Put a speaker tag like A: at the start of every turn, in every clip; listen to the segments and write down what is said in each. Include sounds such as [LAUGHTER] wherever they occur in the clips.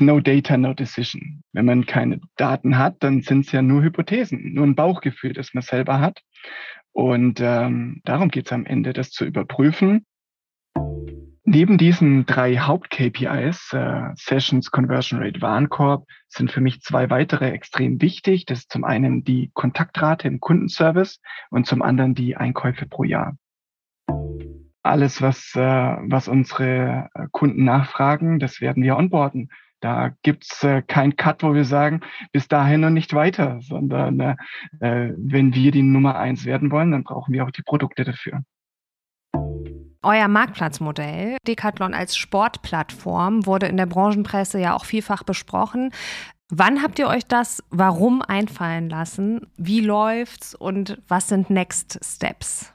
A: no data, no decision. Wenn man keine Daten hat, dann sind es ja nur Hypothesen, nur ein Bauchgefühl, das man selber hat. Und ähm, darum geht es am Ende, das zu überprüfen. Neben diesen drei Haupt-KPIs, äh, Sessions, Conversion Rate, Warenkorb, sind für mich zwei weitere extrem wichtig. Das ist zum einen die Kontaktrate im Kundenservice und zum anderen die Einkäufe pro Jahr alles, was, äh, was unsere äh, Kunden nachfragen, das werden wir onboarden. Da gibt's äh, kein Cut, wo wir sagen, bis dahin und nicht weiter, sondern äh, äh, wenn wir die Nummer eins werden wollen, dann brauchen wir auch die Produkte dafür.
B: Euer Marktplatzmodell, Decathlon als Sportplattform, wurde in der Branchenpresse ja auch vielfach besprochen. Wann habt ihr euch das warum einfallen lassen? Wie läuft's und was sind Next Steps?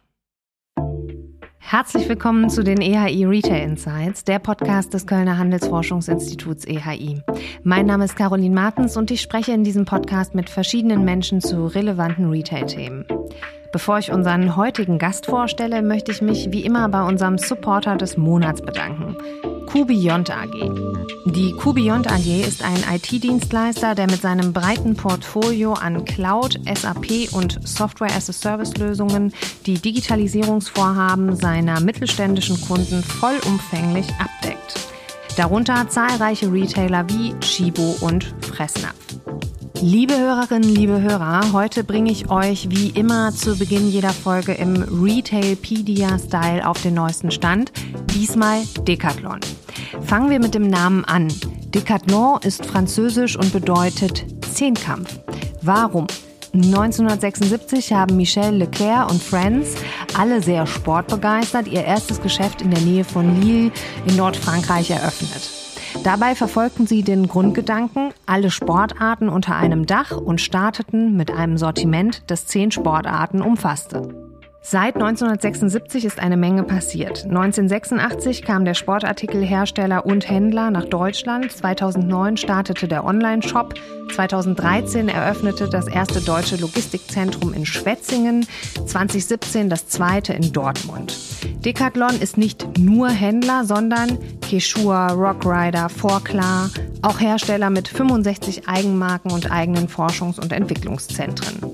B: Herzlich willkommen zu den EHI Retail Insights, der Podcast des Kölner Handelsforschungsinstituts EHI. Mein Name ist Caroline Martens und ich spreche in diesem Podcast mit verschiedenen Menschen zu relevanten Retail-Themen. Bevor ich unseren heutigen Gast vorstelle, möchte ich mich wie immer bei unserem Supporter des Monats bedanken. Kubiont AG. Die Kubiont AG ist ein IT-Dienstleister, der mit seinem breiten Portfolio an Cloud, SAP und Software-as-a-Service-Lösungen die Digitalisierungsvorhaben seiner mittelständischen Kunden vollumfänglich abdeckt. Darunter zahlreiche Retailer wie Chibo und Fressnapf. Liebe Hörerinnen, liebe Hörer, heute bringe ich euch wie immer zu Beginn jeder Folge im Retailpedia-Style auf den neuesten Stand. Diesmal Decathlon. Fangen wir mit dem Namen an. Decathlon ist französisch und bedeutet Zehnkampf. Warum? 1976 haben Michel Leclerc und Friends, alle sehr sportbegeistert, ihr erstes Geschäft in der Nähe von Lille in Nordfrankreich eröffnet. Dabei verfolgten sie den Grundgedanken, alle Sportarten unter einem Dach und starteten mit einem Sortiment, das zehn Sportarten umfasste. Seit 1976 ist eine Menge passiert. 1986 kam der Sportartikelhersteller und Händler nach Deutschland. 2009 startete der Online-Shop. 2013 eröffnete das erste deutsche Logistikzentrum in Schwetzingen. 2017 das zweite in Dortmund. Decathlon ist nicht nur Händler, sondern Quechua, Rockrider, Forklar, auch Hersteller mit 65 Eigenmarken und eigenen Forschungs- und Entwicklungszentren.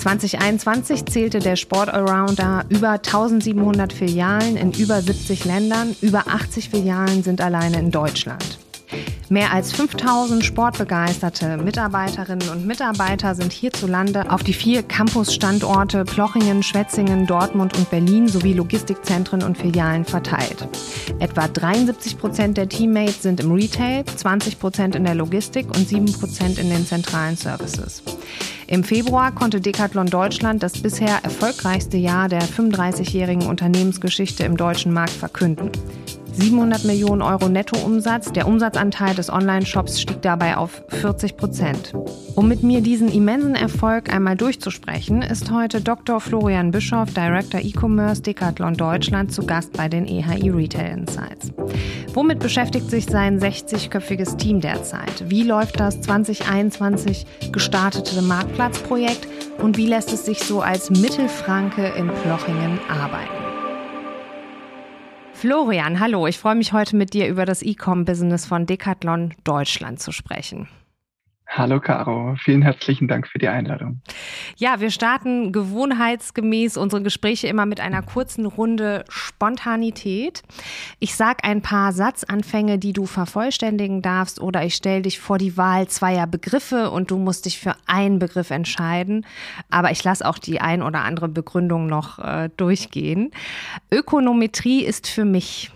B: 2021 zählte der Sport Allrounder über 1700 Filialen in über 70 Ländern. Über 80 Filialen sind alleine in Deutschland. Mehr als 5000 sportbegeisterte Mitarbeiterinnen und Mitarbeiter sind hierzulande auf die vier Campus-Standorte Plochingen, Schwetzingen, Dortmund und Berlin sowie Logistikzentren und Filialen verteilt. Etwa 73 Prozent der Teammates sind im Retail, 20 Prozent in der Logistik und 7 Prozent in den zentralen Services. Im Februar konnte Decathlon Deutschland das bisher erfolgreichste Jahr der 35-jährigen Unternehmensgeschichte im deutschen Markt verkünden. 700 Millionen Euro Nettoumsatz. Der Umsatzanteil des Online-Shops stieg dabei auf 40 Prozent. Um mit mir diesen immensen Erfolg einmal durchzusprechen, ist heute Dr. Florian Bischoff, Director E-Commerce Decathlon Deutschland, zu Gast bei den EHI Retail Insights. Womit beschäftigt sich sein 60-köpfiges Team derzeit? Wie läuft das 2021 gestartete Marktplatzprojekt und wie lässt es sich so als Mittelfranke in Plochingen arbeiten? Florian, hallo, ich freue mich heute mit dir über das E-Com-Business von Decathlon Deutschland zu sprechen.
A: Hallo Caro, vielen herzlichen Dank für die Einladung.
B: Ja, wir starten gewohnheitsgemäß unsere Gespräche immer mit einer kurzen Runde Spontanität. Ich sag ein paar Satzanfänge, die du vervollständigen darfst oder ich stelle dich vor die Wahl zweier Begriffe und du musst dich für einen Begriff entscheiden. Aber ich lasse auch die ein oder andere Begründung noch äh, durchgehen. Ökonometrie ist für mich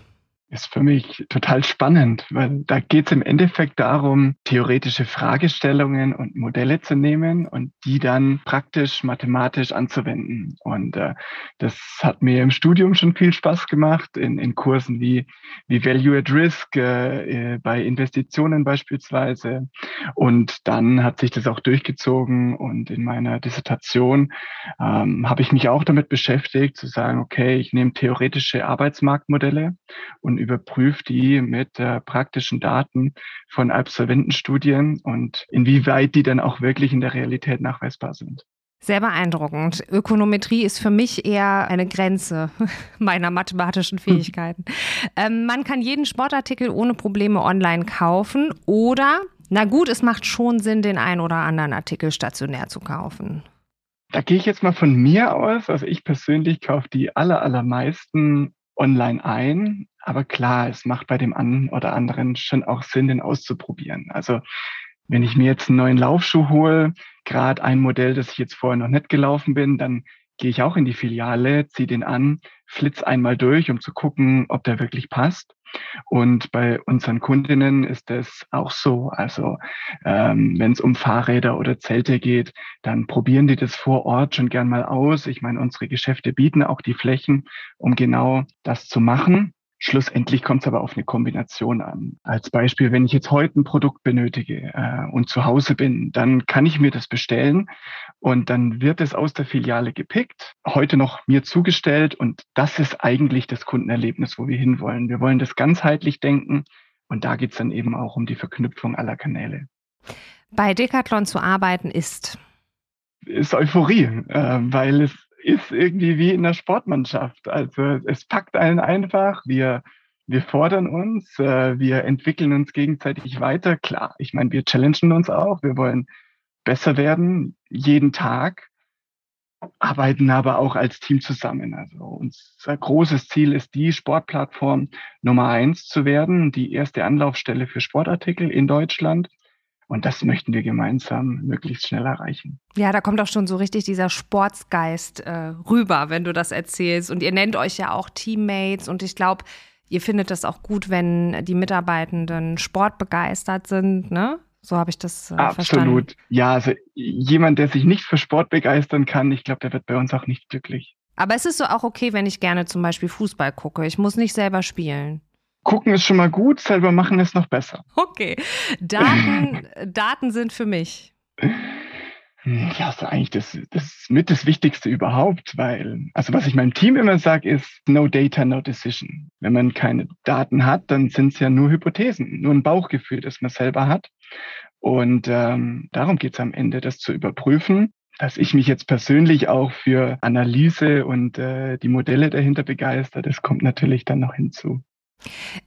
A: ist für mich total spannend, weil da geht es im Endeffekt darum, theoretische Fragestellungen und Modelle zu nehmen und die dann praktisch mathematisch anzuwenden. Und äh, das hat mir im Studium schon viel Spaß gemacht, in, in Kursen wie, wie Value at Risk, äh, äh bei Investitionen beispielsweise. Und dann hat sich das auch durchgezogen und in meiner Dissertation ähm, habe ich mich auch damit beschäftigt, zu sagen, okay, ich nehme theoretische Arbeitsmarktmodelle und und überprüft die mit äh, praktischen Daten von Absolventenstudien und inwieweit die dann auch wirklich in der Realität nachweisbar sind.
B: Sehr beeindruckend. Ökonometrie ist für mich eher eine Grenze [LAUGHS] meiner mathematischen Fähigkeiten. ähm, man kann jeden Sportartikel ohne Probleme online kaufen oder, na gut, es macht schon Sinn, den einen oder anderen Artikel stationär zu kaufen.
A: Da gehe ich jetzt mal von mir aus. Also ich persönlich kaufe die aller, allermeisten online ein. Aber klar, es macht bei dem einen oder anderen schon auch Sinn, den auszuprobieren. Also wenn ich mir jetzt einen neuen Laufschuh hole, gerade ein Modell, das ich jetzt vorher noch nicht gelaufen bin, dann gehe ich auch in die Filiale, ziehe den an, flitz einmal durch, um zu gucken, ob der wirklich passt. Und bei unseren Kundinnen ist das auch so. Also ähm, wenn es um Fahrräder oder Zelte geht, dann probieren die das vor Ort schon gern mal aus. Ich meine, unsere Geschäfte bieten auch die Flächen, um genau das zu machen. Schlussendlich kommt es aber auf eine Kombination an. Als Beispiel, wenn ich jetzt heute ein Produkt benötige äh, und zu Hause bin, dann kann ich mir das bestellen und dann wird es aus der Filiale gepickt, heute noch mir zugestellt und das ist eigentlich das Kundenerlebnis, wo wir hinwollen. Wir wollen das ganzheitlich denken und da geht es dann eben auch um die Verknüpfung aller Kanäle.
B: Bei Decathlon zu arbeiten ist
A: ist Euphorie, äh, weil es ist irgendwie wie in der Sportmannschaft. Also es packt einen einfach. Wir, wir fordern uns, äh, wir entwickeln uns gegenseitig weiter. Klar, ich meine, wir challengen uns auch. Wir wollen besser werden, jeden Tag, arbeiten aber auch als Team zusammen. Also unser großes Ziel ist die Sportplattform Nummer eins zu werden, die erste Anlaufstelle für Sportartikel in Deutschland. Und das möchten wir gemeinsam möglichst schnell erreichen.
B: Ja, da kommt auch schon so richtig dieser Sportsgeist äh, rüber, wenn du das erzählst. Und ihr nennt euch ja auch Teammates. Und ich glaube, ihr findet das auch gut, wenn die Mitarbeitenden sportbegeistert sind, ne? So habe ich das äh,
A: Absolut.
B: verstanden.
A: Ja, also jemand, der sich nicht für Sport begeistern kann, ich glaube, der wird bei uns auch nicht glücklich.
B: Aber es ist so auch okay, wenn ich gerne zum Beispiel Fußball gucke. Ich muss nicht selber spielen
A: gucken ist schon mal gut, selber machen ist noch besser.
B: Okay. Daten, [LAUGHS] Daten sind für mich.
A: Ja, ist eigentlich das, das mit das Wichtigste überhaupt, weil, also was ich meinem Team immer sage, ist no data, no decision. Wenn man keine Daten hat, dann sind es ja nur Hypothesen, nur ein Bauchgefühl, das man selber hat. Und ähm, darum geht es am Ende, das zu überprüfen. Dass ich mich jetzt persönlich auch für Analyse und äh, die Modelle dahinter begeister, das kommt natürlich dann noch hinzu.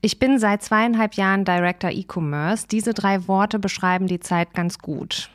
B: Ich bin seit zweieinhalb Jahren Director E-Commerce. Diese drei Worte beschreiben die Zeit ganz gut.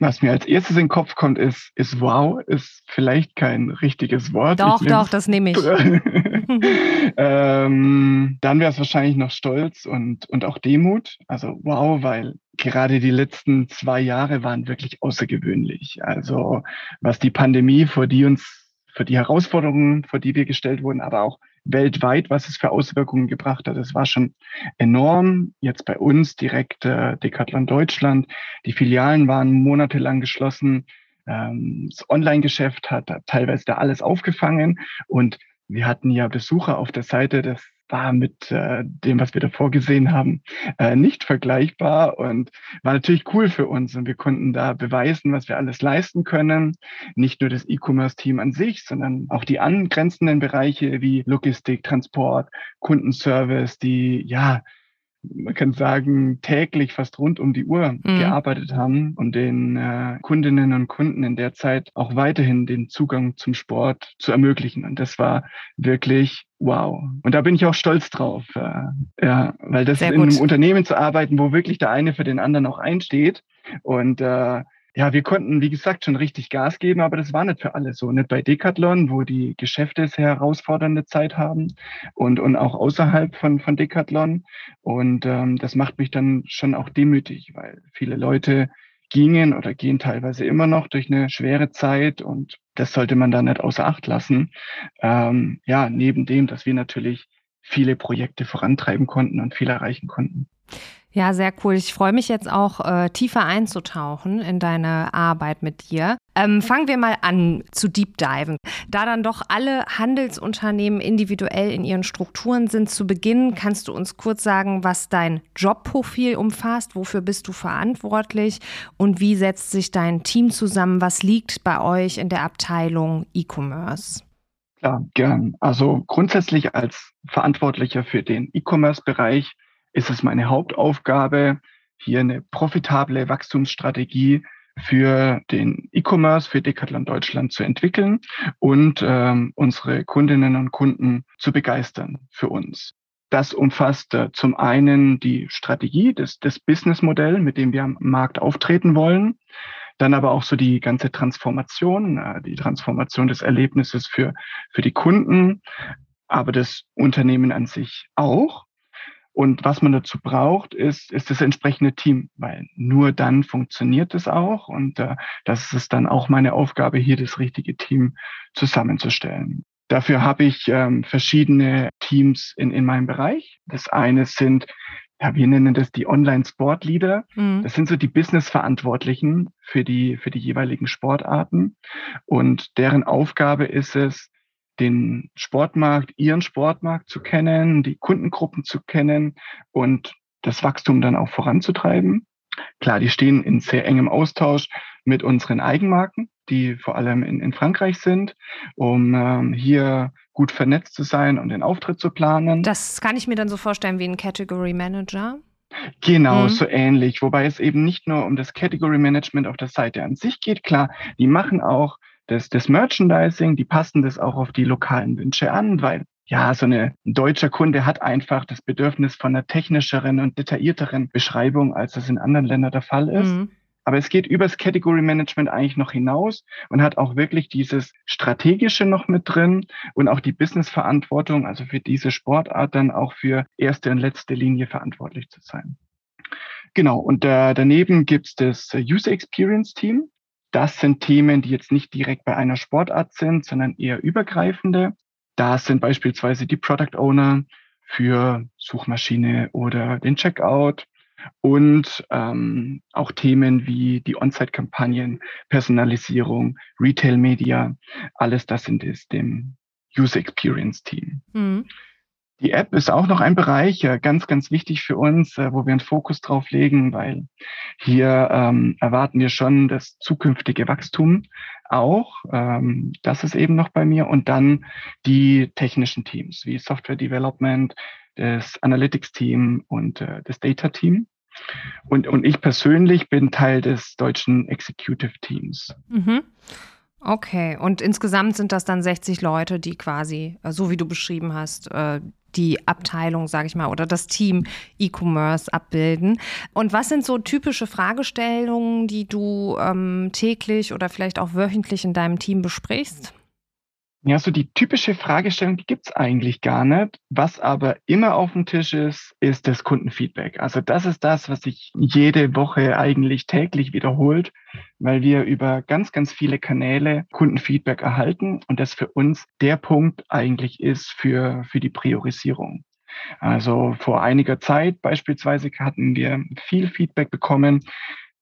A: Was mir als erstes in den Kopf kommt, ist, ist wow, ist vielleicht kein richtiges Wort.
B: Doch, doch, das nehme ich. [LAUGHS]
A: ähm, dann wäre es wahrscheinlich noch Stolz und, und auch Demut. Also wow, weil gerade die letzten zwei Jahre waren wirklich außergewöhnlich. Also was die Pandemie, vor die uns, für die Herausforderungen, vor die wir gestellt wurden, aber auch weltweit, was es für Auswirkungen gebracht hat. Es war schon enorm. Jetzt bei uns direkt äh, Decathlon Deutschland. Die Filialen waren monatelang geschlossen. Ähm, das Online-Geschäft hat, hat teilweise da alles aufgefangen und wir hatten ja Besucher auf der Seite des war mit äh, dem, was wir davor gesehen haben, äh, nicht vergleichbar und war natürlich cool für uns. Und wir konnten da beweisen, was wir alles leisten können. Nicht nur das E-Commerce-Team an sich, sondern auch die angrenzenden Bereiche wie Logistik, Transport, Kundenservice, die ja man kann sagen, täglich fast rund um die Uhr mhm. gearbeitet haben und den äh, Kundinnen und Kunden in der Zeit auch weiterhin den Zugang zum Sport zu ermöglichen. Und das war wirklich wow. Und da bin ich auch stolz drauf. Äh, ja, weil das Sehr in gut. einem Unternehmen zu arbeiten, wo wirklich der eine für den anderen auch einsteht und äh, ja, wir konnten, wie gesagt, schon richtig Gas geben, aber das war nicht für alle so. Nicht bei Decathlon, wo die Geschäfte sehr herausfordernde Zeit haben und, und auch außerhalb von, von Decathlon. Und ähm, das macht mich dann schon auch demütig, weil viele Leute gingen oder gehen teilweise immer noch durch eine schwere Zeit und das sollte man da nicht außer Acht lassen. Ähm, ja, neben dem, dass wir natürlich viele Projekte vorantreiben konnten und viel erreichen konnten.
B: Ja, sehr cool. Ich freue mich jetzt auch äh, tiefer einzutauchen in deine Arbeit mit dir. Ähm, fangen wir mal an zu deep diven. Da dann doch alle Handelsunternehmen individuell in ihren Strukturen sind zu Beginn, kannst du uns kurz sagen, was dein Jobprofil umfasst, wofür bist du verantwortlich und wie setzt sich dein Team zusammen? Was liegt bei euch in der Abteilung E-Commerce?
A: Ja, gern. Also grundsätzlich als Verantwortlicher für den E-Commerce-Bereich ist es meine Hauptaufgabe, hier eine profitable Wachstumsstrategie für den E-Commerce, für Decathlon Deutschland zu entwickeln und ähm, unsere Kundinnen und Kunden zu begeistern für uns. Das umfasst äh, zum einen die Strategie, das, das Businessmodell, mit dem wir am Markt auftreten wollen. Dann aber auch so die ganze Transformation, äh, die Transformation des Erlebnisses für, für die Kunden, aber das Unternehmen an sich auch. Und was man dazu braucht, ist, ist das entsprechende Team, weil nur dann funktioniert es auch. Und äh, das ist dann auch meine Aufgabe, hier das richtige Team zusammenzustellen. Dafür habe ich ähm, verschiedene Teams in, in meinem Bereich. Das eine sind, ja, wir nennen das die Online-Sport-Leader. Mhm. Das sind so die Business-Verantwortlichen für die, für die jeweiligen Sportarten. Und deren Aufgabe ist es, den Sportmarkt, ihren Sportmarkt zu kennen, die Kundengruppen zu kennen und das Wachstum dann auch voranzutreiben. Klar, die stehen in sehr engem Austausch mit unseren Eigenmarken, die vor allem in, in Frankreich sind, um ähm, hier gut vernetzt zu sein und den Auftritt zu planen.
B: Das kann ich mir dann so vorstellen wie ein Category Manager.
A: Genau, mhm. so ähnlich. Wobei es eben nicht nur um das Category Management auf der Seite an sich geht. Klar, die machen auch das, das Merchandising, die passen das auch auf die lokalen Wünsche an, weil ja, so eine, ein deutscher Kunde hat einfach das Bedürfnis von einer technischeren und detaillierteren Beschreibung, als das in anderen Ländern der Fall ist. Mhm. Aber es geht übers Category Management eigentlich noch hinaus und hat auch wirklich dieses Strategische noch mit drin und auch die Business-Verantwortung, also für diese Sportart dann auch für erste und letzte Linie verantwortlich zu sein. Genau, und äh, daneben gibt's das User Experience Team. Das sind Themen, die jetzt nicht direkt bei einer Sportart sind, sondern eher übergreifende. Da sind beispielsweise die Product Owner für Suchmaschine oder den Checkout und ähm, auch Themen wie die On-Site-Kampagnen, Personalisierung, Retail-Media, alles das sind es dem User Experience Team. Mhm. Die App ist auch noch ein Bereich, äh, ganz, ganz wichtig für uns, äh, wo wir einen Fokus drauf legen, weil hier ähm, erwarten wir schon das zukünftige Wachstum auch. Ähm, das ist eben noch bei mir. Und dann die technischen Teams wie Software Development, das Analytics Team und äh, das Data Team. Und, und ich persönlich bin Teil des deutschen Executive Teams.
B: Mhm. Okay, und insgesamt sind das dann 60 Leute, die quasi, äh, so wie du beschrieben hast, äh, die Abteilung, sage ich mal, oder das Team E-Commerce abbilden. Und was sind so typische Fragestellungen, die du ähm, täglich oder vielleicht auch wöchentlich in deinem Team besprichst?
A: Ja, so die typische Fragestellung, die gibt's eigentlich gar nicht. Was aber immer auf dem Tisch ist, ist das Kundenfeedback. Also das ist das, was sich jede Woche eigentlich täglich wiederholt, weil wir über ganz, ganz viele Kanäle Kundenfeedback erhalten und das für uns der Punkt eigentlich ist für, für die Priorisierung. Also vor einiger Zeit beispielsweise hatten wir viel Feedback bekommen,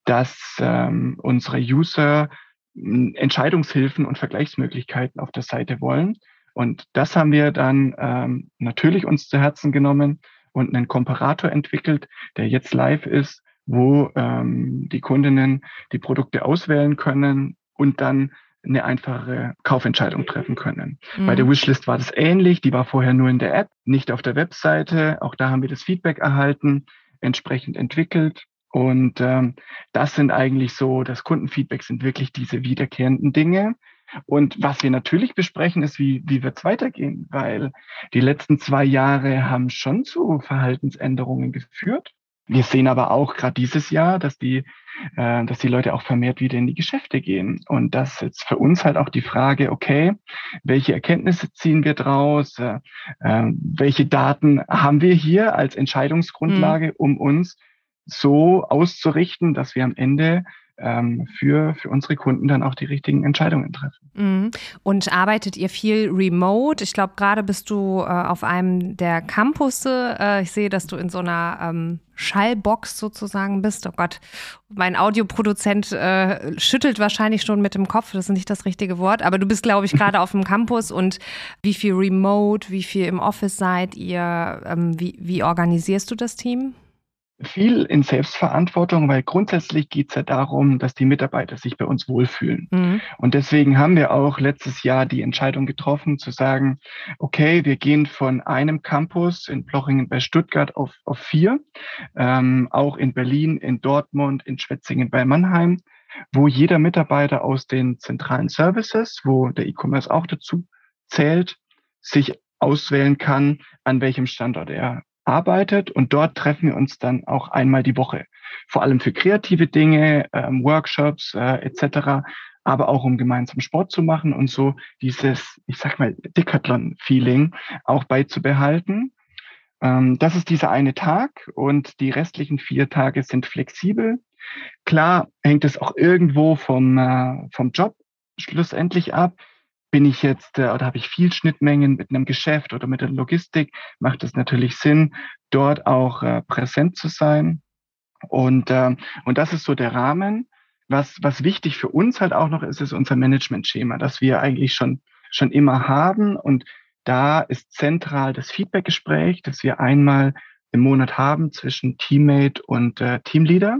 A: dass ähm, unsere User Entscheidungshilfen und Vergleichsmöglichkeiten auf der Seite wollen. Und das haben wir dann ähm, natürlich uns zu Herzen genommen und einen Komparator entwickelt, der jetzt live ist, wo ähm, die Kundinnen die Produkte auswählen können und dann eine einfache Kaufentscheidung treffen können. Mhm. Bei der Wishlist war das ähnlich. Die war vorher nur in der App, nicht auf der Webseite. Auch da haben wir das Feedback erhalten, entsprechend entwickelt und ähm, das sind eigentlich so, das Kundenfeedback sind wirklich diese wiederkehrenden Dinge. Und was wir natürlich besprechen, ist, wie, wie wird es weitergehen? Weil die letzten zwei Jahre haben schon zu Verhaltensänderungen geführt. Wir sehen aber auch gerade dieses Jahr, dass die, äh, dass die Leute auch vermehrt wieder in die Geschäfte gehen. Und das ist jetzt für uns halt auch die Frage, okay, welche Erkenntnisse ziehen wir draus? Äh, äh, welche Daten haben wir hier als Entscheidungsgrundlage, mhm. um uns so auszurichten, dass wir am Ende ähm, für, für unsere Kunden dann auch die richtigen Entscheidungen treffen.
B: Mhm. Und arbeitet ihr viel remote? Ich glaube, gerade bist du äh, auf einem der Campusse. Äh, ich sehe, dass du in so einer ähm, Schallbox sozusagen bist. Oh Gott, mein Audioproduzent äh, schüttelt wahrscheinlich schon mit dem Kopf. Das ist nicht das richtige Wort. Aber du bist, glaube ich, gerade auf dem Campus. Und wie viel remote, wie viel im Office seid ihr? Ähm, wie, wie organisierst du das Team?
A: Viel in Selbstverantwortung, weil grundsätzlich geht es ja darum, dass die Mitarbeiter sich bei uns wohlfühlen. Mhm. Und deswegen haben wir auch letztes Jahr die Entscheidung getroffen, zu sagen, okay, wir gehen von einem Campus in Plochingen bei Stuttgart auf, auf vier, ähm, auch in Berlin, in Dortmund, in Schwetzingen bei Mannheim wo jeder Mitarbeiter aus den zentralen Services, wo der E-Commerce auch dazu zählt, sich auswählen kann, an welchem Standort er arbeitet. Und dort treffen wir uns dann auch einmal die Woche. Vor allem für kreative Dinge, ähm, Workshops äh, etc., aber auch um gemeinsam Sport zu machen und so dieses, ich sag mal, Decathlon-Feeling auch beizubehalten. Ähm, das ist dieser eine Tag und die restlichen vier Tage sind flexibel. Klar hängt es auch irgendwo vom, äh, vom Job schlussendlich ab. Bin ich jetzt äh, oder habe ich viel Schnittmengen mit einem Geschäft oder mit der Logistik, macht es natürlich Sinn, dort auch äh, präsent zu sein. Und, äh, und das ist so der Rahmen. Was, was wichtig für uns halt auch noch ist, ist unser Management-Schema, das wir eigentlich schon, schon immer haben. Und da ist zentral das Feedback-Gespräch, das wir einmal im Monat haben zwischen Teammate und äh, Teamleader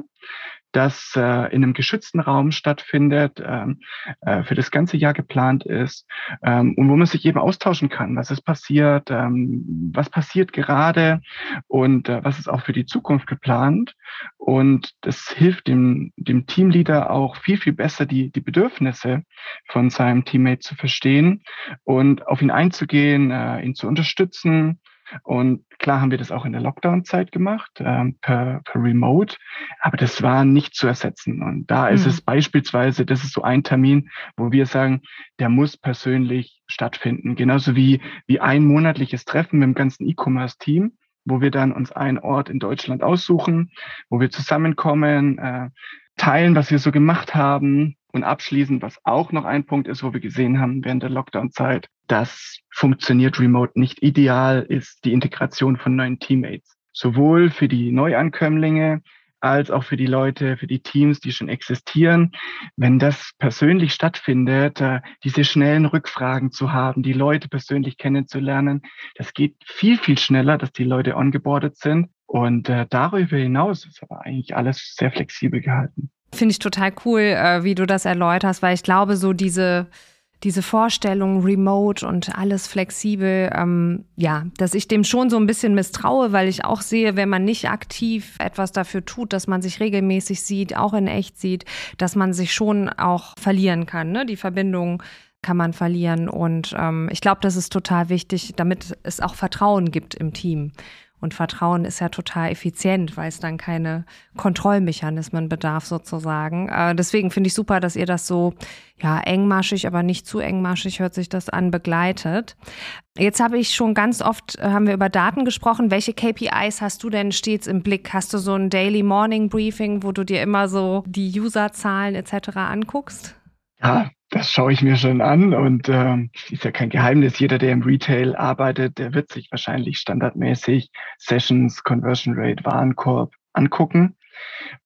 A: das äh, in einem geschützten Raum stattfindet, ähm, äh, für das ganze Jahr geplant ist ähm, und wo man sich eben austauschen kann, was ist passiert, ähm, was passiert gerade und äh, was ist auch für die Zukunft geplant. Und das hilft dem, dem Teamleader auch viel, viel besser, die, die Bedürfnisse von seinem Teammate zu verstehen und auf ihn einzugehen, äh, ihn zu unterstützen und klar haben wir das auch in der Lockdown-Zeit gemacht, ähm, per, per Remote, aber das war nicht zu ersetzen. Und da ist mhm. es beispielsweise, das ist so ein Termin, wo wir sagen, der muss persönlich stattfinden. Genauso wie, wie ein monatliches Treffen mit dem ganzen E-Commerce-Team wo wir dann uns einen Ort in Deutschland aussuchen, wo wir zusammenkommen, äh, teilen, was wir so gemacht haben und abschließend, was auch noch ein Punkt ist, wo wir gesehen haben während der Lockdown-Zeit, das funktioniert remote nicht ideal, ist die Integration von neuen Teammates. Sowohl für die Neuankömmlinge als auch für die Leute, für die Teams, die schon existieren. Wenn das persönlich stattfindet, äh, diese schnellen Rückfragen zu haben, die Leute persönlich kennenzulernen, das geht viel, viel schneller, dass die Leute ongeboardet sind. Und äh, darüber hinaus ist aber eigentlich alles sehr flexibel gehalten.
B: Finde ich total cool, äh, wie du das erläuterst, weil ich glaube, so diese diese Vorstellung remote und alles flexibel, ähm, ja, dass ich dem schon so ein bisschen misstraue, weil ich auch sehe, wenn man nicht aktiv etwas dafür tut, dass man sich regelmäßig sieht, auch in echt sieht, dass man sich schon auch verlieren kann. Ne? Die Verbindung kann man verlieren. Und ähm, ich glaube, das ist total wichtig, damit es auch Vertrauen gibt im Team. Und Vertrauen ist ja total effizient, weil es dann keine Kontrollmechanismen bedarf sozusagen. Äh, deswegen finde ich super, dass ihr das so ja engmaschig, aber nicht zu engmaschig hört sich das an begleitet. Jetzt habe ich schon ganz oft äh, haben wir über Daten gesprochen. Welche KPIs hast du denn stets im Blick? Hast du so ein Daily Morning Briefing, wo du dir immer so die Userzahlen etc. anguckst?
A: Ja, das schaue ich mir schon an und ähm, ist ja kein Geheimnis. Jeder, der im Retail arbeitet, der wird sich wahrscheinlich standardmäßig Sessions, Conversion Rate, Warenkorb angucken.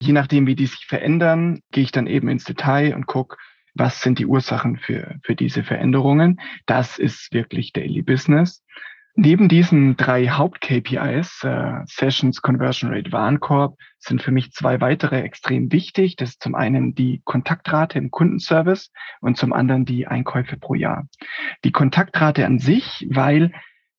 A: Je nachdem, wie die sich verändern, gehe ich dann eben ins Detail und gucke, was sind die Ursachen für, für diese Veränderungen. Das ist wirklich Daily Business. Neben diesen drei Haupt-KPIs, äh, Sessions, Conversion Rate, Warenkorb, sind für mich zwei weitere extrem wichtig. Das ist zum einen die Kontaktrate im Kundenservice und zum anderen die Einkäufe pro Jahr. Die Kontaktrate an sich, weil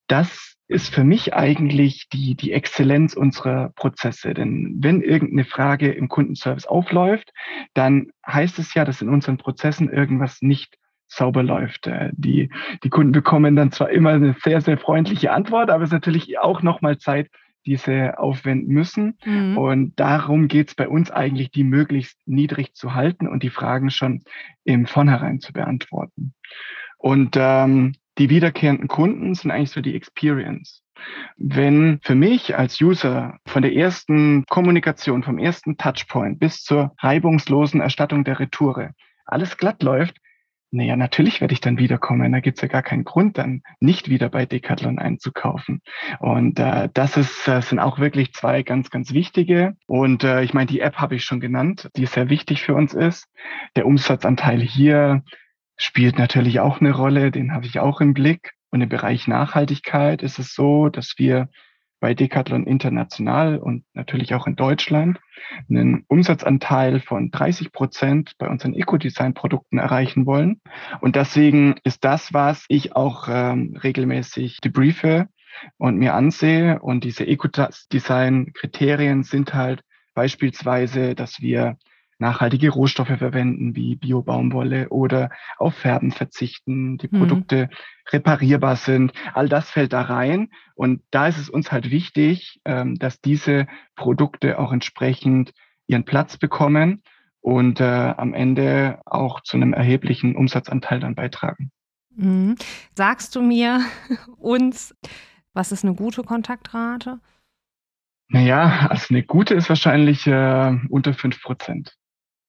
A: das ist für mich eigentlich die, die Exzellenz unserer Prozesse. Denn wenn irgendeine Frage im Kundenservice aufläuft, dann heißt es ja, dass in unseren Prozessen irgendwas nicht sauber läuft. Äh, die, die Kunden bekommen dann zwar immer eine sehr, sehr freundliche Antwort, aber es ist natürlich auch nochmal Zeit, die sie aufwenden müssen. Mhm. Und darum geht es bei uns eigentlich, die möglichst niedrig zu halten und die Fragen schon im Vornherein zu beantworten. Und ähm, die wiederkehrenden Kunden sind eigentlich so die Experience. Wenn für mich als User von der ersten Kommunikation, vom ersten Touchpoint bis zur reibungslosen Erstattung der Retoure alles glatt läuft, naja, natürlich werde ich dann wiederkommen. Da gibt's ja gar keinen Grund, dann nicht wieder bei Decathlon einzukaufen. Und äh, das ist, äh, sind auch wirklich zwei ganz, ganz wichtige. Und äh, ich meine, die App habe ich schon genannt, die sehr wichtig für uns ist. Der Umsatzanteil hier spielt natürlich auch eine Rolle, den habe ich auch im Blick. Und im Bereich Nachhaltigkeit ist es so, dass wir bei Decathlon international und natürlich auch in Deutschland einen Umsatzanteil von 30 Prozent bei unseren Eco-Design-Produkten erreichen wollen. Und deswegen ist das, was ich auch ähm, regelmäßig debriefe und mir ansehe. Und diese Eco-Design-Kriterien sind halt beispielsweise, dass wir nachhaltige Rohstoffe verwenden, wie Bio-Baumwolle oder auf Färben verzichten, die mhm. Produkte reparierbar sind. All das fällt da rein. Und da ist es uns halt wichtig, ähm, dass diese Produkte auch entsprechend ihren Platz bekommen und äh, am Ende auch zu einem erheblichen Umsatzanteil dann beitragen.
B: Mhm. Sagst du mir [LAUGHS] uns, was ist eine gute Kontaktrate?
A: Naja, also eine gute ist wahrscheinlich äh, unter 5 Prozent.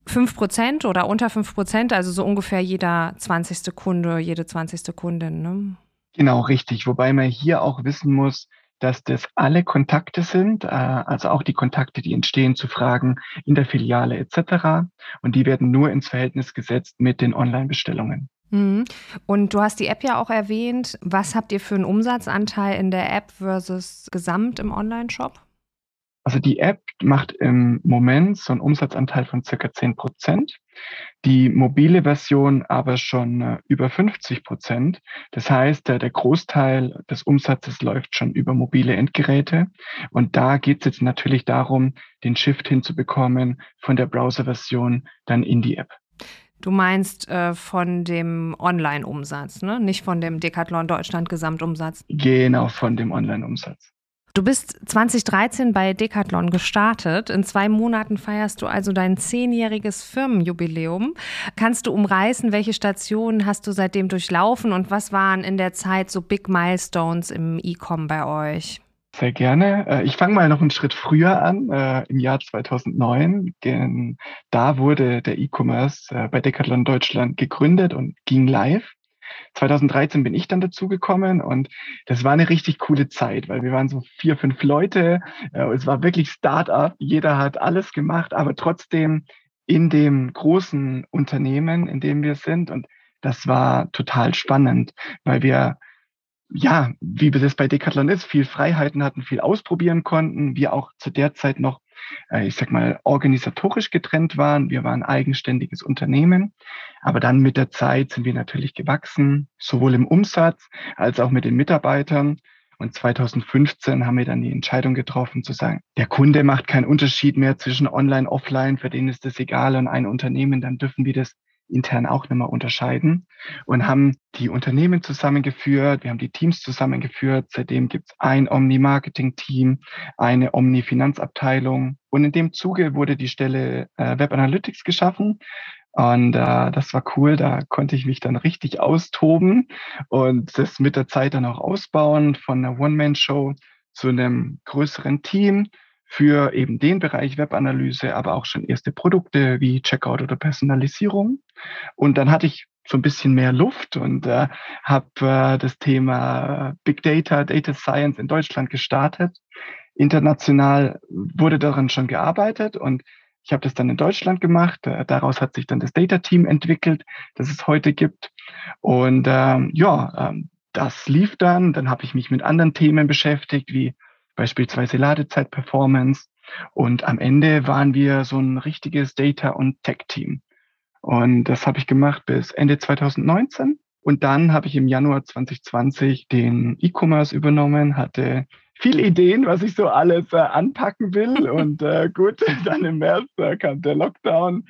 B: 5 Prozent oder unter 5 Prozent, also so ungefähr jeder 20. Kunde, jede 20. Kundin, ne?
A: Genau, richtig. Wobei man hier auch wissen muss, dass das alle Kontakte sind, äh, also auch die Kontakte, die entstehen zu Fragen in der Filiale etc. Und die werden nur ins Verhältnis gesetzt mit den Online-Bestellungen.
B: Mhm. Und du hast die App ja auch erwähnt. Was habt ihr für einen Umsatzanteil in der App versus Gesamt im Online-Shop?
A: Also die App macht im Moment so einen Umsatzanteil von circa 10 Prozent, die mobile Version aber schon äh, über 50 Prozent. Das heißt, der, der Großteil des Umsatzes läuft schon über mobile Endgeräte. Und da geht es jetzt natürlich darum, den Shift hinzubekommen von der Browser-Version dann in die App.
B: Du meinst äh, von dem Online-Umsatz, ne? nicht von dem Decathlon Deutschland Gesamtumsatz?
A: Genau, von dem Online-Umsatz.
B: Du bist 2013 bei Decathlon gestartet. In zwei Monaten feierst du also dein zehnjähriges Firmenjubiläum. Kannst du umreißen, welche Stationen hast du seitdem durchlaufen und was waren in der Zeit so Big Milestones im E-Com bei euch?
A: Sehr gerne. Äh, ich fange mal noch einen Schritt früher an, äh, im Jahr 2009. Da wurde der E-Commerce äh, bei Decathlon Deutschland gegründet und ging live. 2013 bin ich dann dazugekommen und das war eine richtig coole Zeit, weil wir waren so vier, fünf Leute. Äh, es war wirklich Start-up. Jeder hat alles gemacht, aber trotzdem in dem großen Unternehmen, in dem wir sind. Und das war total spannend, weil wir ja, wie das bei Decathlon ist, viel Freiheiten hatten, viel ausprobieren konnten. Wir auch zu der Zeit noch ich sag mal, organisatorisch getrennt waren. Wir waren eigenständiges Unternehmen. Aber dann mit der Zeit sind wir natürlich gewachsen, sowohl im Umsatz als auch mit den Mitarbeitern. Und 2015 haben wir dann die Entscheidung getroffen zu sagen, der Kunde macht keinen Unterschied mehr zwischen Online, Offline, für den ist das egal und ein Unternehmen, dann dürfen wir das intern auch mehr unterscheiden und haben die Unternehmen zusammengeführt, wir haben die Teams zusammengeführt. Seitdem gibt es ein Omni-Marketing-Team, eine Omni-Finanzabteilung und in dem Zuge wurde die Stelle äh, Web Analytics geschaffen. Und äh, das war cool, da konnte ich mich dann richtig austoben und das mit der Zeit dann auch ausbauen von einer One-Man-Show zu einem größeren Team für eben den Bereich Webanalyse, aber auch schon erste Produkte wie Checkout oder Personalisierung. Und dann hatte ich so ein bisschen mehr Luft und äh, habe äh, das Thema Big Data, Data Science in Deutschland gestartet. International wurde daran schon gearbeitet und ich habe das dann in Deutschland gemacht. Äh, daraus hat sich dann das Data Team entwickelt, das es heute gibt. Und ähm, ja, ähm, das lief dann. Dann habe ich mich mit anderen Themen beschäftigt, wie beispielsweise Ladezeit-Performance. Und am Ende waren wir so ein richtiges Data- und Tech-Team. Und das habe ich gemacht bis Ende 2019. Und dann habe ich im Januar 2020 den E-Commerce übernommen, hatte viele Ideen, was ich so alles äh, anpacken will. [LAUGHS] Und äh, gut, [LAUGHS] dann im März äh, kam der Lockdown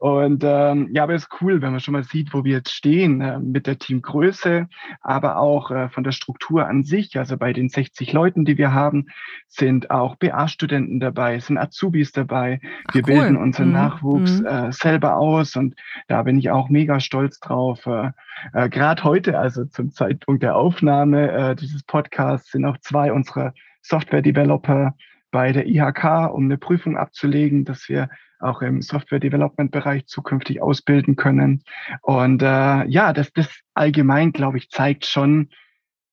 A: und ähm, ja, aber es ist cool, wenn man schon mal sieht, wo wir jetzt stehen äh, mit der Teamgröße, aber auch äh, von der Struktur an sich. Also bei den 60 Leuten, die wir haben, sind auch BA-Studenten dabei, sind Azubis dabei. Ach, wir cool. bilden unseren mhm. Nachwuchs mhm. Äh, selber aus und da bin ich auch mega stolz drauf. Äh, äh, Gerade heute, also zum Zeitpunkt der Aufnahme äh, dieses Podcasts, sind auch zwei unserer Software-Developer bei der IHK, um eine Prüfung abzulegen, dass wir auch im Software-Development-Bereich zukünftig ausbilden können. Und äh, ja, das, das allgemein, glaube ich, zeigt schon,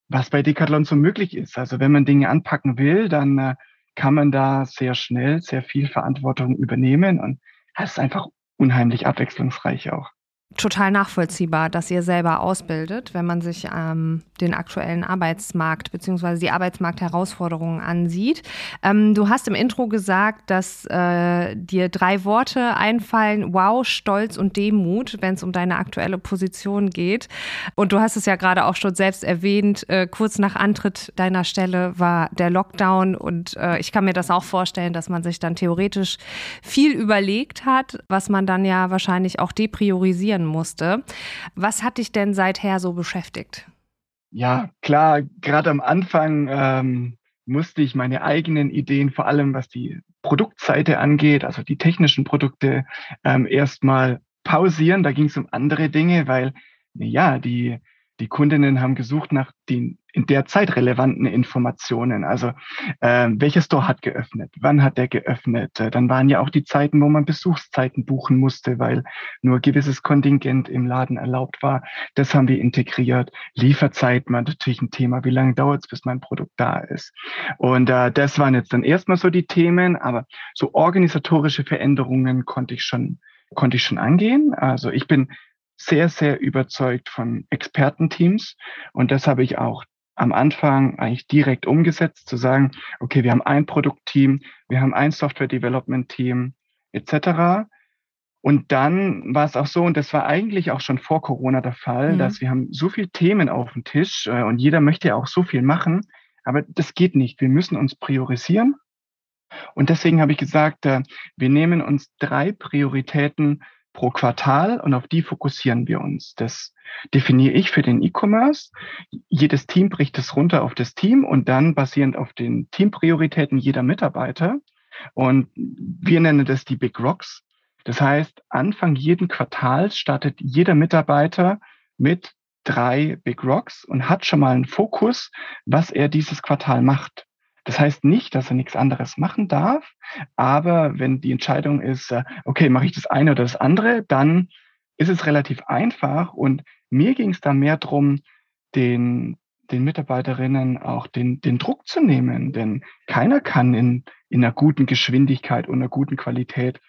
A: was bei Decathlon so möglich ist. Also wenn man Dinge anpacken will, dann äh, kann man da sehr schnell sehr viel Verantwortung übernehmen und das ist einfach unheimlich abwechslungsreich auch.
B: Total nachvollziehbar, dass ihr selber ausbildet, wenn man sich ähm, den aktuellen Arbeitsmarkt bzw. die Arbeitsmarktherausforderungen ansieht. Ähm, du hast im Intro gesagt, dass äh, dir drei Worte einfallen: Wow, Stolz und Demut, wenn es um deine aktuelle Position geht. Und du hast es ja gerade auch schon selbst erwähnt. Äh, kurz nach Antritt deiner Stelle war der Lockdown und äh, ich kann mir das auch vorstellen, dass man sich dann theoretisch viel überlegt hat, was man dann ja wahrscheinlich auch depriorisieren musste. Was hat dich denn seither so beschäftigt?
A: Ja, klar, gerade am Anfang ähm, musste ich meine eigenen Ideen, vor allem was die Produktseite angeht, also die technischen Produkte, ähm, erstmal pausieren. Da ging es um andere Dinge, weil ja, die die Kundinnen haben gesucht nach den in der Zeit relevanten Informationen. Also äh, welcher Store hat geöffnet? Wann hat der geöffnet? Äh, dann waren ja auch die Zeiten, wo man Besuchszeiten buchen musste, weil nur gewisses Kontingent im Laden erlaubt war. Das haben wir integriert. Lieferzeit war natürlich ein Thema. Wie lange dauert es, bis mein Produkt da ist? Und äh, das waren jetzt dann erstmal so die Themen, aber so organisatorische Veränderungen konnte ich schon konnte ich schon angehen. Also ich bin sehr, sehr überzeugt von Expertenteams. Und das habe ich auch am Anfang eigentlich direkt umgesetzt, zu sagen, okay, wir haben ein Produktteam, wir haben ein Software Development Team etc. Und dann war es auch so, und das war eigentlich auch schon vor Corona der Fall, mhm. dass wir haben so viele Themen auf dem Tisch äh, und jeder möchte ja auch so viel machen, aber das geht nicht. Wir müssen uns priorisieren. Und deswegen habe ich gesagt, äh, wir nehmen uns drei Prioritäten pro Quartal und auf die fokussieren wir uns. Das definiere ich für den E-Commerce. Jedes Team bricht es runter auf das Team und dann basierend auf den Teamprioritäten jeder Mitarbeiter. Und wir nennen das die Big Rocks. Das heißt, Anfang jeden Quartals startet jeder Mitarbeiter mit drei Big Rocks und hat schon mal einen Fokus, was er dieses Quartal macht. Das heißt nicht, dass er nichts anderes machen darf, aber wenn die Entscheidung ist, äh, okay, mache ich das eine oder das andere, dann ist es relativ einfach und mir ging es da mehr drum, den, den Mitarbeiterinnen auch den, den Druck zu nehmen, denn keiner kann in, in einer guten Geschwindigkeit und einer guten Qualität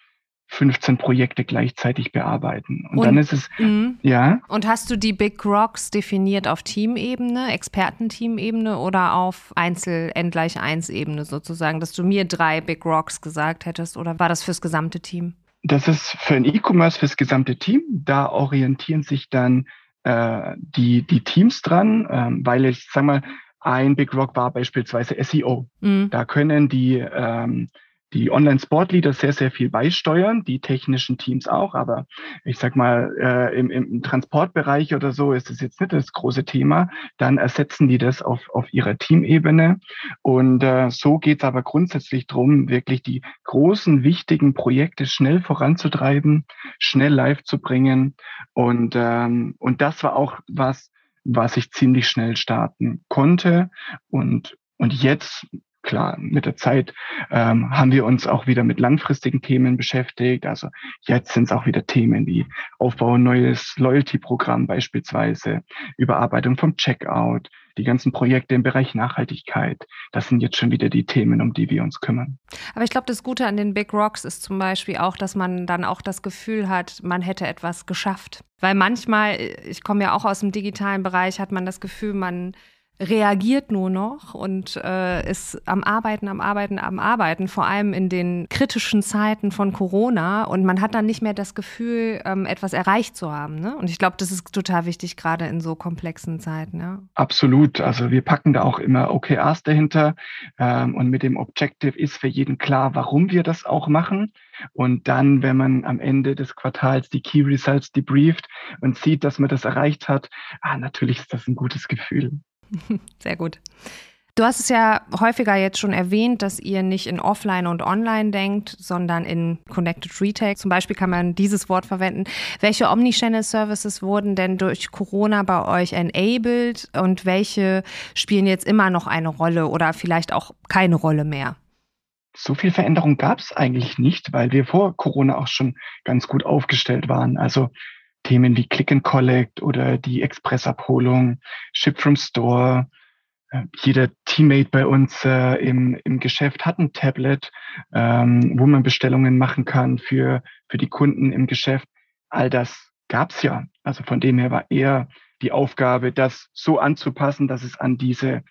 A: 15 Projekte gleichzeitig bearbeiten. Und, und dann ist es, mh. ja.
B: Und hast du die Big Rocks definiert auf Teamebene, Expertenteamebene oder auf Einzel N gleich 1 Ebene sozusagen, dass du mir drei Big Rocks gesagt hättest oder war das fürs gesamte Team?
A: Das ist für ein E-Commerce fürs gesamte Team. Da orientieren sich dann äh, die, die Teams dran, ähm, weil ich sag mal, ein Big Rock war beispielsweise SEO. Mhm. Da können die ähm, die Online-Sport-Leader sehr, sehr viel beisteuern, die technischen Teams auch, aber ich sag mal, äh, im, im Transportbereich oder so ist es jetzt nicht das große Thema, dann ersetzen die das auf, auf ihrer Teamebene. Und äh, so geht es aber grundsätzlich drum, wirklich die großen, wichtigen Projekte schnell voranzutreiben, schnell live zu bringen. Und, ähm, und das war auch was, was ich ziemlich schnell starten konnte. Und, und jetzt klar, mit der Zeit ähm, haben wir uns auch wieder mit langfristigen Themen beschäftigt. Also jetzt sind es auch wieder Themen wie Aufbau neues Loyalty-Programm beispielsweise, Überarbeitung vom Checkout, die ganzen Projekte im Bereich Nachhaltigkeit. Das sind jetzt schon wieder die Themen, um die wir uns kümmern.
B: Aber ich glaube, das Gute an den Big Rocks ist zum Beispiel auch, dass man dann auch das Gefühl hat, man hätte etwas geschafft. Weil manchmal, ich komme ja auch aus dem digitalen Bereich, hat man das Gefühl, man reagiert nur noch und äh, ist am Arbeiten, am Arbeiten, am Arbeiten, vor allem in den kritischen Zeiten von Corona. Und man hat dann nicht mehr das Gefühl, ähm, etwas erreicht zu haben. Ne? Und ich glaube, das ist total wichtig, gerade in so komplexen Zeiten. Ja.
A: Absolut. Also wir packen da auch immer OKRs dahinter. Ähm, und mit dem Objective ist für jeden klar, warum wir das auch machen. Und dann, wenn man am Ende des Quartals die Key Results debrieft und sieht, dass man das erreicht hat, ah, natürlich ist das ein gutes Gefühl. [LAUGHS]
B: Sehr gut. Du hast es ja häufiger jetzt schon erwähnt, dass ihr nicht in Offline und Online denkt, sondern in Connected Retail. Zum Beispiel kann man dieses Wort verwenden. Welche Omnichannel-Services wurden denn durch Corona bei euch enabled und welche spielen jetzt immer noch eine Rolle oder vielleicht auch keine Rolle mehr?
A: So viel Veränderung gab es eigentlich nicht, weil wir vor Corona auch schon ganz gut aufgestellt waren. Also Themen wie Click and Collect oder die Expressabholung, Ship from Store. Äh, jeder Teammate bei uns äh, im, im Geschäft hat ein Tablet, ähm, wo man Bestellungen machen kann für, für die Kunden im Geschäft. All das gab es ja. Also von dem her war eher die Aufgabe, das so anzupassen, dass es an diese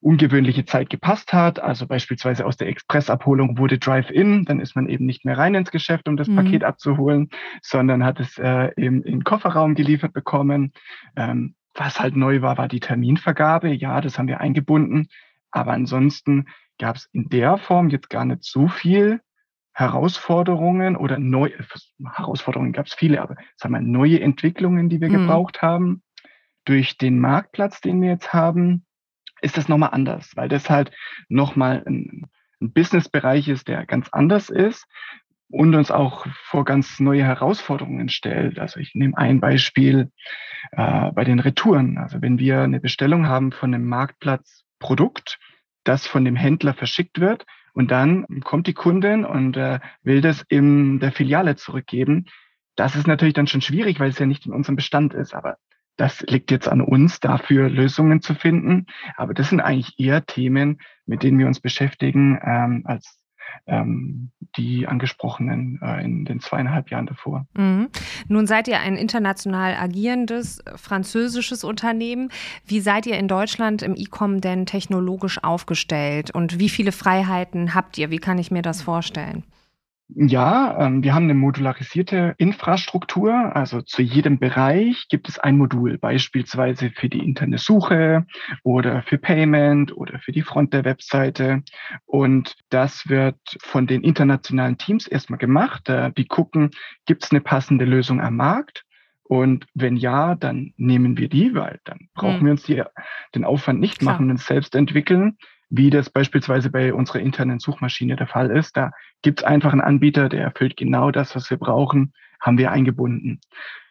A: ungewöhnliche Zeit gepasst hat. Also beispielsweise aus der Expressabholung wurde Drive-In, dann ist man eben nicht mehr rein ins Geschäft, um das mhm. Paket abzuholen, sondern hat es äh, im, im Kofferraum geliefert bekommen. Ähm, was halt neu war, war die Terminvergabe. Ja, das haben wir eingebunden. Aber ansonsten gab es in der Form jetzt gar nicht so viel Herausforderungen oder neue Herausforderungen gab es viele, aber sagen wir neue Entwicklungen, die wir mhm. gebraucht haben. Durch den Marktplatz, den wir jetzt haben, ist das nochmal anders, weil das halt nochmal ein, ein Businessbereich ist, der ganz anders ist und uns auch vor ganz neue Herausforderungen stellt. Also ich nehme ein Beispiel äh, bei den Retouren. Also wenn wir eine Bestellung haben von einem Marktplatzprodukt, das von dem Händler verschickt wird und dann kommt die Kundin und äh, will das in der Filiale zurückgeben. Das ist natürlich dann schon schwierig, weil es ja nicht in unserem Bestand ist. Aber das liegt jetzt an uns, dafür Lösungen zu finden. Aber das sind eigentlich eher Themen, mit denen wir uns beschäftigen, ähm, als ähm, die angesprochenen äh, in den zweieinhalb Jahren davor.
B: Mhm. Nun seid ihr ein international agierendes französisches Unternehmen. Wie seid ihr in Deutschland im E-Com denn technologisch aufgestellt und wie viele Freiheiten habt ihr? Wie kann ich mir das vorstellen?
A: Ja, ähm, wir haben eine modularisierte Infrastruktur. Also zu jedem Bereich gibt es ein Modul, beispielsweise für die interne Suche oder für Payment oder für die Front der Webseite. Und das wird von den internationalen Teams erstmal gemacht. Äh, die gucken, gibt es eine passende Lösung am Markt? Und wenn ja, dann nehmen wir die, weil dann brauchen hm. wir uns die, den Aufwand nicht Klar. machen und selbst entwickeln wie das beispielsweise bei unserer internen Suchmaschine der Fall ist. Da gibt es einfach einen Anbieter, der erfüllt genau das, was wir brauchen, haben wir eingebunden.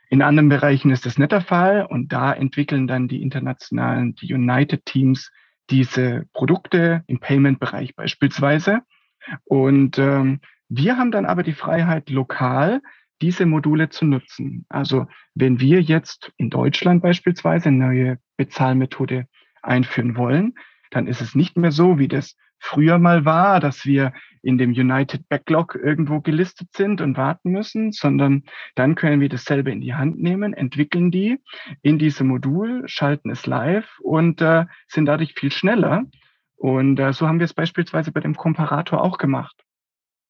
A: In anderen Bereichen ist das nicht der Fall und da entwickeln dann die internationalen, die United Teams diese Produkte im Payment-Bereich beispielsweise. Und ähm, wir haben dann aber die Freiheit, lokal diese Module zu nutzen. Also wenn wir jetzt in Deutschland beispielsweise eine neue Bezahlmethode einführen wollen, dann ist es nicht mehr so, wie das früher mal war, dass wir in dem United Backlog irgendwo gelistet sind und warten müssen, sondern dann können wir dasselbe in die Hand nehmen, entwickeln die in diesem Modul, schalten es live und äh, sind dadurch viel schneller. Und äh, so haben wir es beispielsweise bei dem Komparator auch gemacht.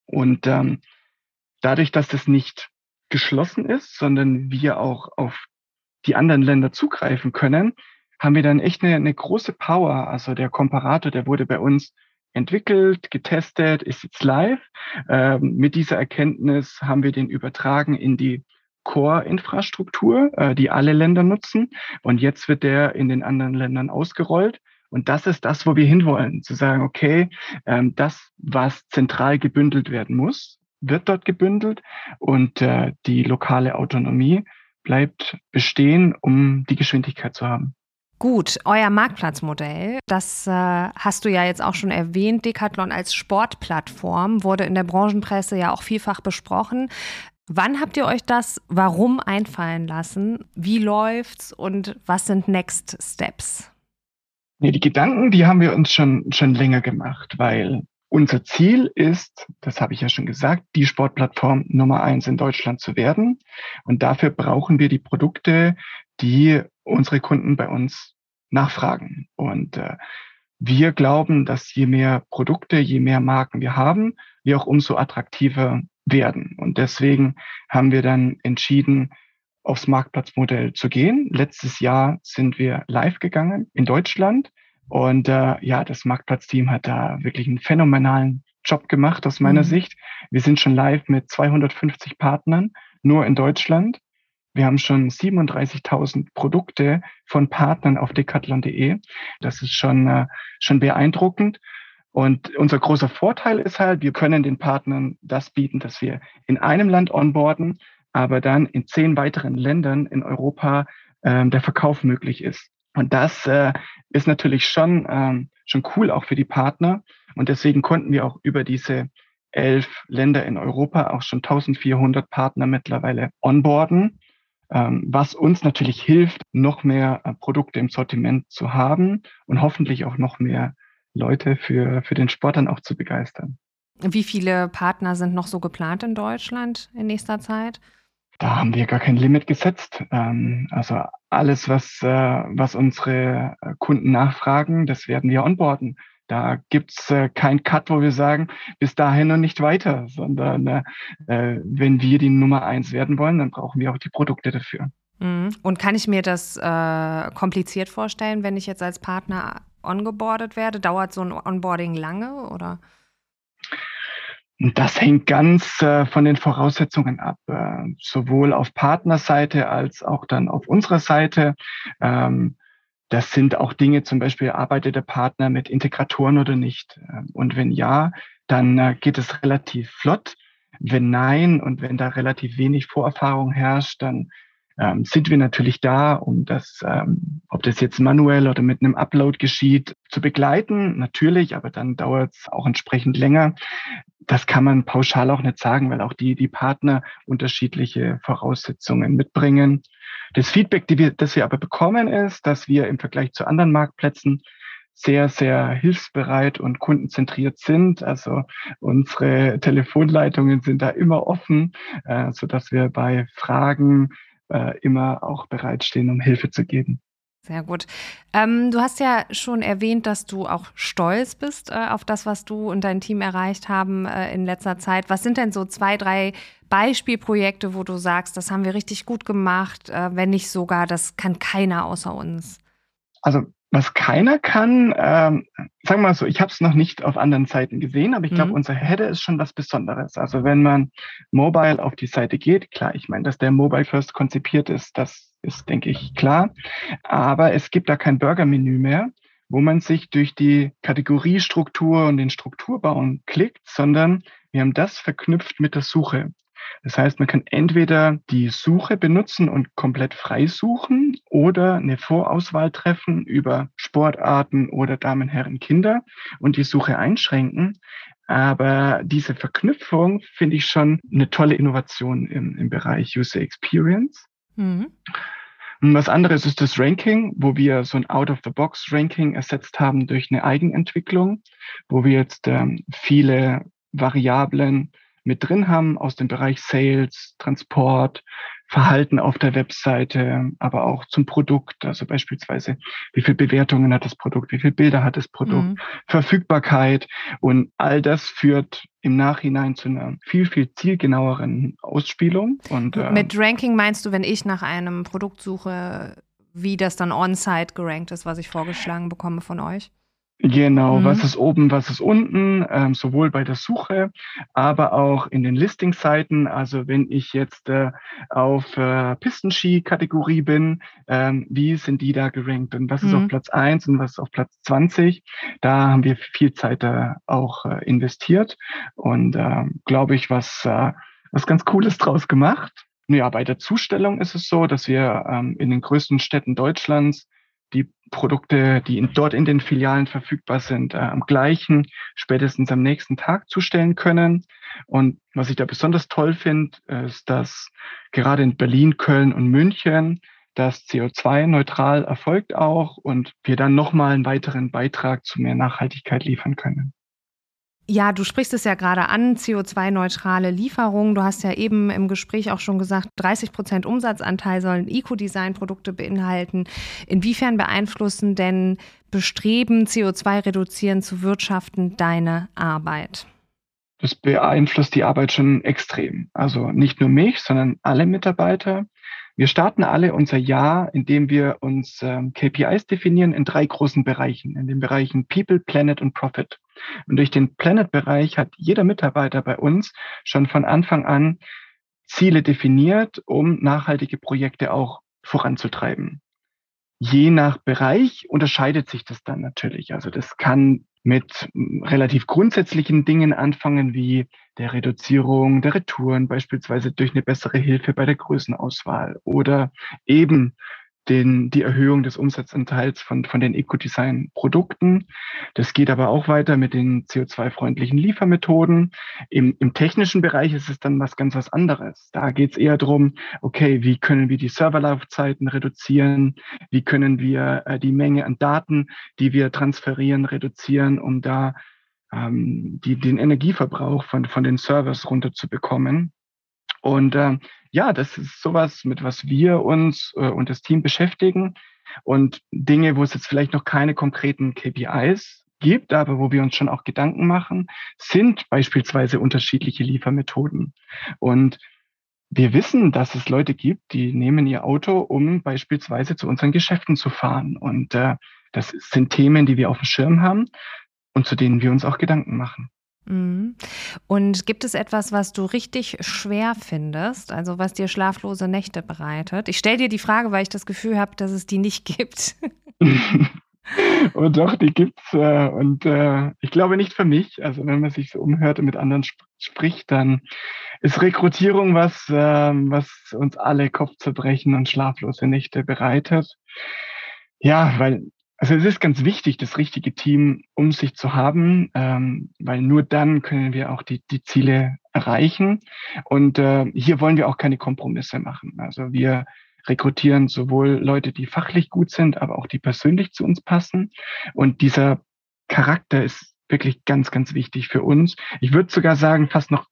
A: Und ähm, dadurch, dass das nicht geschlossen ist, sondern wir auch auf die anderen Länder zugreifen können, haben wir dann echt eine, eine große Power. Also der Komparator, der wurde bei uns entwickelt, getestet, ist jetzt live. Ähm, mit dieser Erkenntnis haben wir den übertragen in die Core-Infrastruktur, äh, die alle Länder nutzen. Und jetzt wird der in den anderen Ländern ausgerollt. Und das ist das, wo wir hinwollen, zu sagen, okay, ähm, das, was zentral gebündelt werden muss, wird dort gebündelt und äh, die lokale Autonomie bleibt bestehen, um die Geschwindigkeit zu haben.
B: Gut, euer Marktplatzmodell, das äh, hast du ja jetzt auch schon erwähnt. Decathlon als Sportplattform wurde in der Branchenpresse ja auch vielfach besprochen. Wann habt ihr euch das warum einfallen lassen? Wie läuft's und was sind Next Steps?
A: Nee, die Gedanken, die haben wir uns schon, schon länger gemacht, weil unser Ziel ist, das habe ich ja schon gesagt, die Sportplattform Nummer eins in Deutschland zu werden. Und dafür brauchen wir die Produkte, die unsere Kunden bei uns nachfragen. Und äh, wir glauben, dass je mehr Produkte, je mehr Marken wir haben, wir auch umso attraktiver werden. Und deswegen haben wir dann entschieden, aufs Marktplatzmodell zu gehen. Letztes Jahr sind wir live gegangen in Deutschland. Und äh, ja, das Marktplatzteam hat da wirklich einen phänomenalen Job gemacht aus meiner mhm. Sicht. Wir sind schon live mit 250 Partnern, nur in Deutschland. Wir haben schon 37.000 Produkte von Partnern auf decathlon.de. Das ist schon, äh, schon beeindruckend. Und unser großer Vorteil ist halt, wir können den Partnern das bieten, dass wir in einem Land onboarden, aber dann in zehn weiteren Ländern in Europa äh, der Verkauf möglich ist. Und das äh, ist natürlich schon, ähm, schon cool auch für die Partner. Und deswegen konnten wir auch über diese elf Länder in Europa auch schon 1400 Partner mittlerweile onboarden was uns natürlich hilft, noch mehr äh, Produkte im Sortiment zu haben und hoffentlich auch noch mehr Leute für, für den Sport dann auch zu begeistern.
B: Wie viele Partner sind noch so geplant in Deutschland in nächster Zeit?
A: da haben wir gar kein Limit gesetzt. Ähm, also alles, was, äh, was unsere Kunden nachfragen, das werden wir onboarden. Da gibt's äh, kein Cut, wo wir sagen, bis dahin und nicht weiter, sondern äh, wenn wir die Nummer eins werden wollen, dann brauchen wir auch die Produkte dafür.
B: Mhm. Und kann ich mir das äh, kompliziert vorstellen, wenn ich jetzt als Partner ongeboardet werde? Dauert so ein Onboarding lange oder?
A: Das hängt ganz äh, von den Voraussetzungen ab, äh, sowohl auf Partnerseite als auch dann auf unserer Seite. Ähm, das sind auch Dinge, zum Beispiel arbeitet der Partner mit Integratoren oder nicht. Ähm, und wenn ja, dann äh, geht es relativ flott. Wenn nein und wenn da relativ wenig Vorerfahrung herrscht, dann ähm, sind wir natürlich da, um das, ähm, ob das jetzt manuell oder mit einem Upload geschieht, zu begleiten. Natürlich, aber dann dauert es auch entsprechend länger. Das kann man pauschal auch nicht sagen, weil auch die, die Partner unterschiedliche Voraussetzungen mitbringen. Das Feedback, die wir, das wir aber bekommen, ist, dass wir im Vergleich zu anderen Marktplätzen sehr, sehr hilfsbereit und kundenzentriert sind. Also unsere Telefonleitungen sind da immer offen, äh, so dass wir bei Fragen äh, immer auch bereitstehen, um Hilfe zu geben.
B: Sehr gut. Ähm, du hast ja schon erwähnt, dass du auch stolz bist äh, auf das, was du und dein Team erreicht haben äh, in letzter Zeit. Was sind denn so zwei, drei Beispielprojekte, wo du sagst, das haben wir richtig gut gemacht, äh, wenn nicht sogar, das kann keiner außer uns?
A: Also was keiner kann, ähm, sagen wir mal so, ich habe es noch nicht auf anderen Seiten gesehen, aber ich glaube, mhm. unser Header ist schon was Besonderes. Also wenn man mobile auf die Seite geht, klar, ich meine, dass der Mobile First konzipiert ist, das ist, denke ich, klar. Aber es gibt da kein Burger-Menü mehr, wo man sich durch die Kategoriestruktur und den Strukturbauen klickt, sondern wir haben das verknüpft mit der Suche. Das heißt, man kann entweder die Suche benutzen und komplett frei suchen oder eine Vorauswahl treffen über Sportarten oder Damen, Herren, Kinder und die Suche einschränken. Aber diese Verknüpfung finde ich schon eine tolle Innovation im, im Bereich User Experience. Mhm. Was anderes ist das Ranking, wo wir so ein Out-of-the-Box-Ranking ersetzt haben durch eine Eigenentwicklung, wo wir jetzt ähm, viele Variablen mit drin haben aus dem Bereich Sales, Transport, Verhalten auf der Webseite, aber auch zum Produkt, also beispielsweise, wie viele Bewertungen hat das Produkt, wie viele Bilder hat das Produkt, mhm. Verfügbarkeit und all das führt im Nachhinein zu einer viel, viel zielgenaueren Ausspielung. Und,
B: äh, Mit Ranking meinst du, wenn ich nach einem Produkt suche, wie das dann on-site gerankt ist, was ich vorgeschlagen bekomme von euch?
A: Genau, mhm. was ist oben, was ist unten, ähm, sowohl bei der Suche, aber auch in den Listing-Seiten. Also wenn ich jetzt äh, auf äh, Pistenski-Kategorie bin, ähm, wie sind die da gerankt und was mhm. ist auf mhm. Platz eins und was ist auf Platz 20? Da haben wir viel Zeit da auch äh, investiert und äh, glaube ich, was, äh, was ganz Cooles draus gemacht. Ja, bei der Zustellung ist es so, dass wir ähm, in den größten Städten Deutschlands die Produkte, die in, dort in den Filialen verfügbar sind, äh, am gleichen, spätestens am nächsten Tag zustellen können. Und was ich da besonders toll finde, ist, dass gerade in Berlin, Köln und München das CO2-neutral erfolgt auch und wir dann nochmal einen weiteren Beitrag zu mehr Nachhaltigkeit liefern können.
B: Ja, du sprichst es ja gerade an, CO2-neutrale Lieferungen. Du hast ja eben im Gespräch auch schon gesagt, 30 Prozent Umsatzanteil sollen Eco-Design-Produkte beinhalten. Inwiefern beeinflussen denn Bestreben, CO2 reduzieren zu wirtschaften, deine Arbeit?
A: Das beeinflusst die Arbeit schon extrem. Also nicht nur mich, sondern alle Mitarbeiter. Wir starten alle unser Jahr, indem wir uns ähm, KPIs definieren in drei großen Bereichen, in den Bereichen People, Planet und Profit. Und durch den Planet-Bereich hat jeder Mitarbeiter bei uns schon von Anfang an Ziele definiert, um nachhaltige Projekte auch voranzutreiben. Je nach Bereich unterscheidet sich das dann natürlich. Also das kann mit relativ grundsätzlichen Dingen anfangen, wie der Reduzierung der Retouren, beispielsweise durch eine bessere Hilfe bei der Größenauswahl oder eben den, die Erhöhung des Umsatzanteils von, von den Eco-Design-Produkten. Das geht aber auch weiter mit den CO2-freundlichen Liefermethoden. Im, Im technischen Bereich ist es dann was ganz was anderes. Da geht es eher darum, okay, wie können wir die Serverlaufzeiten reduzieren? Wie können wir äh, die Menge an Daten, die wir transferieren, reduzieren, um da ähm, die, den Energieverbrauch von, von den Servers runterzubekommen? Und äh, ja, das ist sowas, mit was wir uns äh, und das Team beschäftigen. Und Dinge, wo es jetzt vielleicht noch keine konkreten KPIs gibt, aber wo wir uns schon auch Gedanken machen, sind beispielsweise unterschiedliche Liefermethoden. Und wir wissen, dass es Leute gibt, die nehmen ihr Auto, um beispielsweise zu unseren Geschäften zu fahren. Und äh, das sind Themen, die wir auf dem Schirm haben und zu denen wir uns auch Gedanken machen.
B: Mhm. Und gibt es etwas, was du richtig schwer findest, also was dir schlaflose Nächte bereitet? Ich stelle dir die Frage, weil ich das Gefühl habe, dass es die nicht gibt.
A: und [LAUGHS] doch, die gibt's. Äh, und äh, ich glaube nicht für mich. Also wenn man sich so umhört und mit anderen sp spricht, dann ist Rekrutierung was, äh, was uns alle Kopfzerbrechen und schlaflose Nächte bereitet. Ja, weil also es ist ganz wichtig, das richtige Team um sich zu haben, ähm, weil nur dann können wir auch die, die Ziele erreichen. Und äh, hier wollen wir auch keine Kompromisse machen. Also wir rekrutieren sowohl Leute, die fachlich gut sind, aber auch die persönlich zu uns passen. Und dieser Charakter ist wirklich ganz, ganz wichtig für uns. Ich würde sogar sagen, fast noch,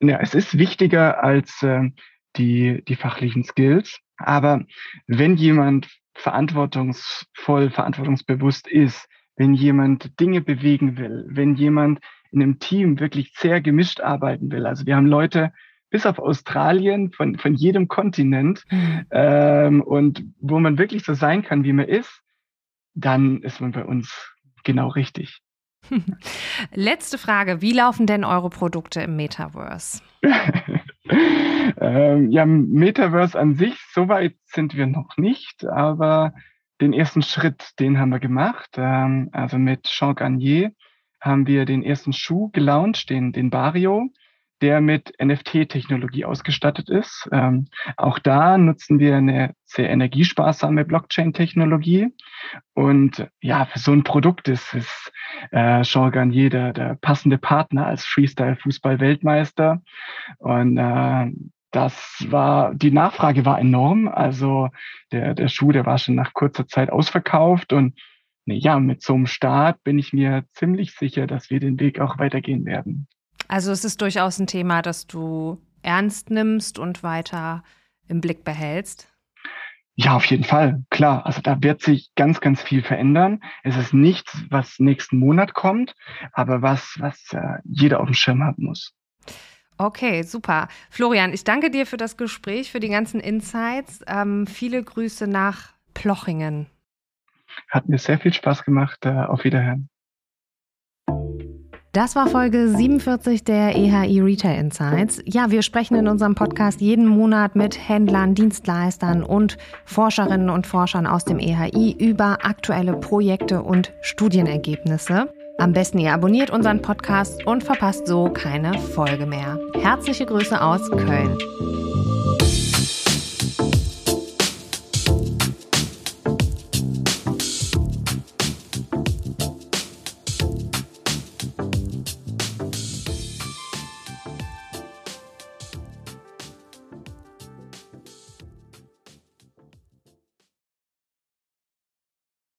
A: ja, es ist wichtiger als äh, die, die fachlichen Skills. Aber wenn jemand verantwortungsvoll, verantwortungsbewusst ist, wenn jemand Dinge bewegen will, wenn jemand in einem Team wirklich sehr gemischt arbeiten will. Also wir haben Leute bis auf Australien von, von jedem Kontinent mhm. ähm, und wo man wirklich so sein kann, wie man ist, dann ist man bei uns genau richtig. [LAUGHS]
B: Letzte Frage. Wie laufen denn eure Produkte im Metaverse? [LAUGHS]
A: ähm, ja, Metaverse an sich, so weit sind wir noch nicht, aber den ersten Schritt, den haben wir gemacht. Ähm, also mit Jean Garnier haben wir den ersten Schuh gelauncht, den, den Barrio der mit NFT-Technologie ausgestattet ist. Ähm, auch da nutzen wir eine sehr energiesparsame Blockchain-Technologie. Und ja, für so ein Produkt ist es äh, Jean Garnier der, der passende Partner als Freestyle-Fußball-Weltmeister. Und äh, das war, die Nachfrage war enorm. Also der, der Schuh, der war schon nach kurzer Zeit ausverkauft und ja, mit so einem Start bin ich mir ziemlich sicher, dass wir den Weg auch weitergehen werden.
B: Also es ist durchaus ein Thema, das du ernst nimmst und weiter im Blick behältst.
A: Ja, auf jeden Fall, klar. Also da wird sich ganz, ganz viel verändern. Es ist nichts, was nächsten Monat kommt, aber was, was äh, jeder auf dem Schirm haben muss.
B: Okay, super. Florian, ich danke dir für das Gespräch, für die ganzen Insights. Ähm, viele Grüße nach Plochingen.
A: Hat mir sehr viel Spaß gemacht. Äh, auf Wiederhören.
B: Das war Folge 47 der EHI Retail Insights. Ja, wir sprechen in unserem Podcast jeden Monat mit Händlern, Dienstleistern und Forscherinnen und Forschern aus dem EHI über aktuelle Projekte und Studienergebnisse. Am besten ihr abonniert unseren Podcast und verpasst so keine Folge mehr. Herzliche Grüße aus Köln.